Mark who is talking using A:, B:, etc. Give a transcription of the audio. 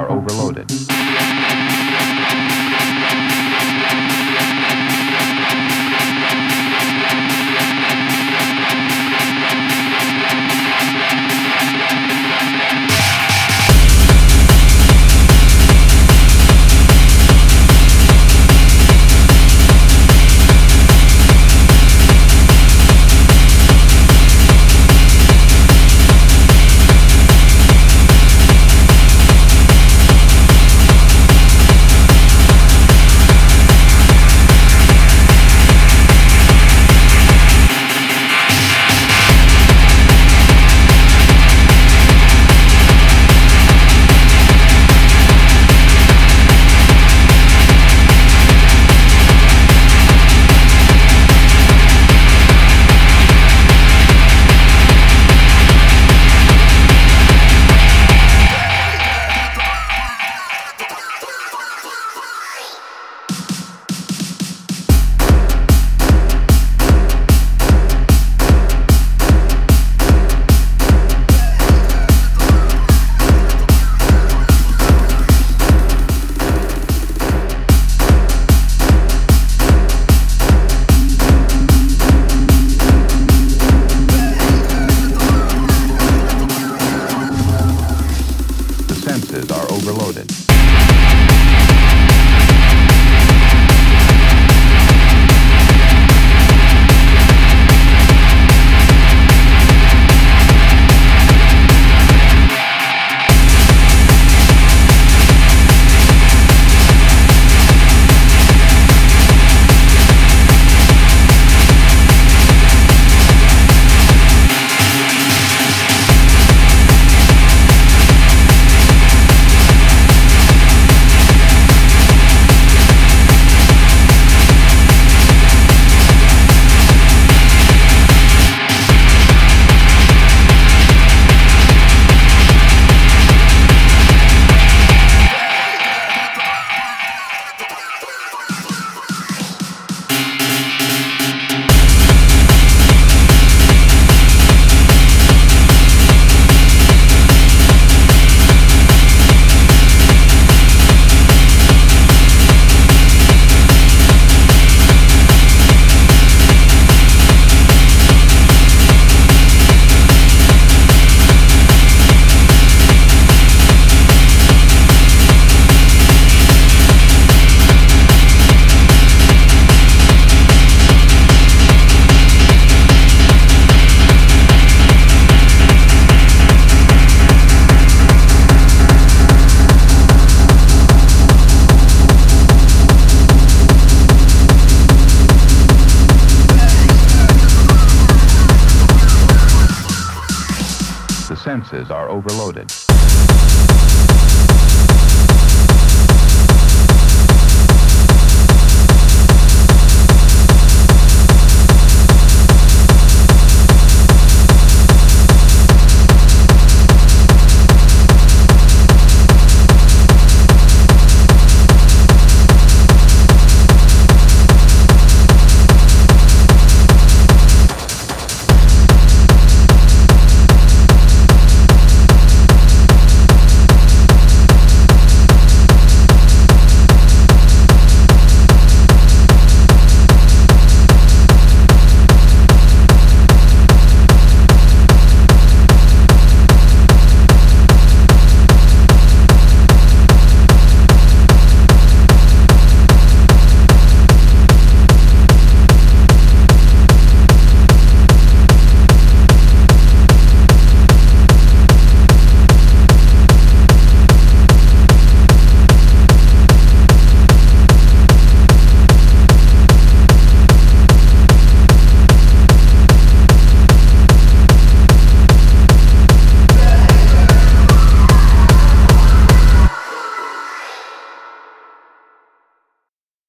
A: are overloaded. Senses are overloaded.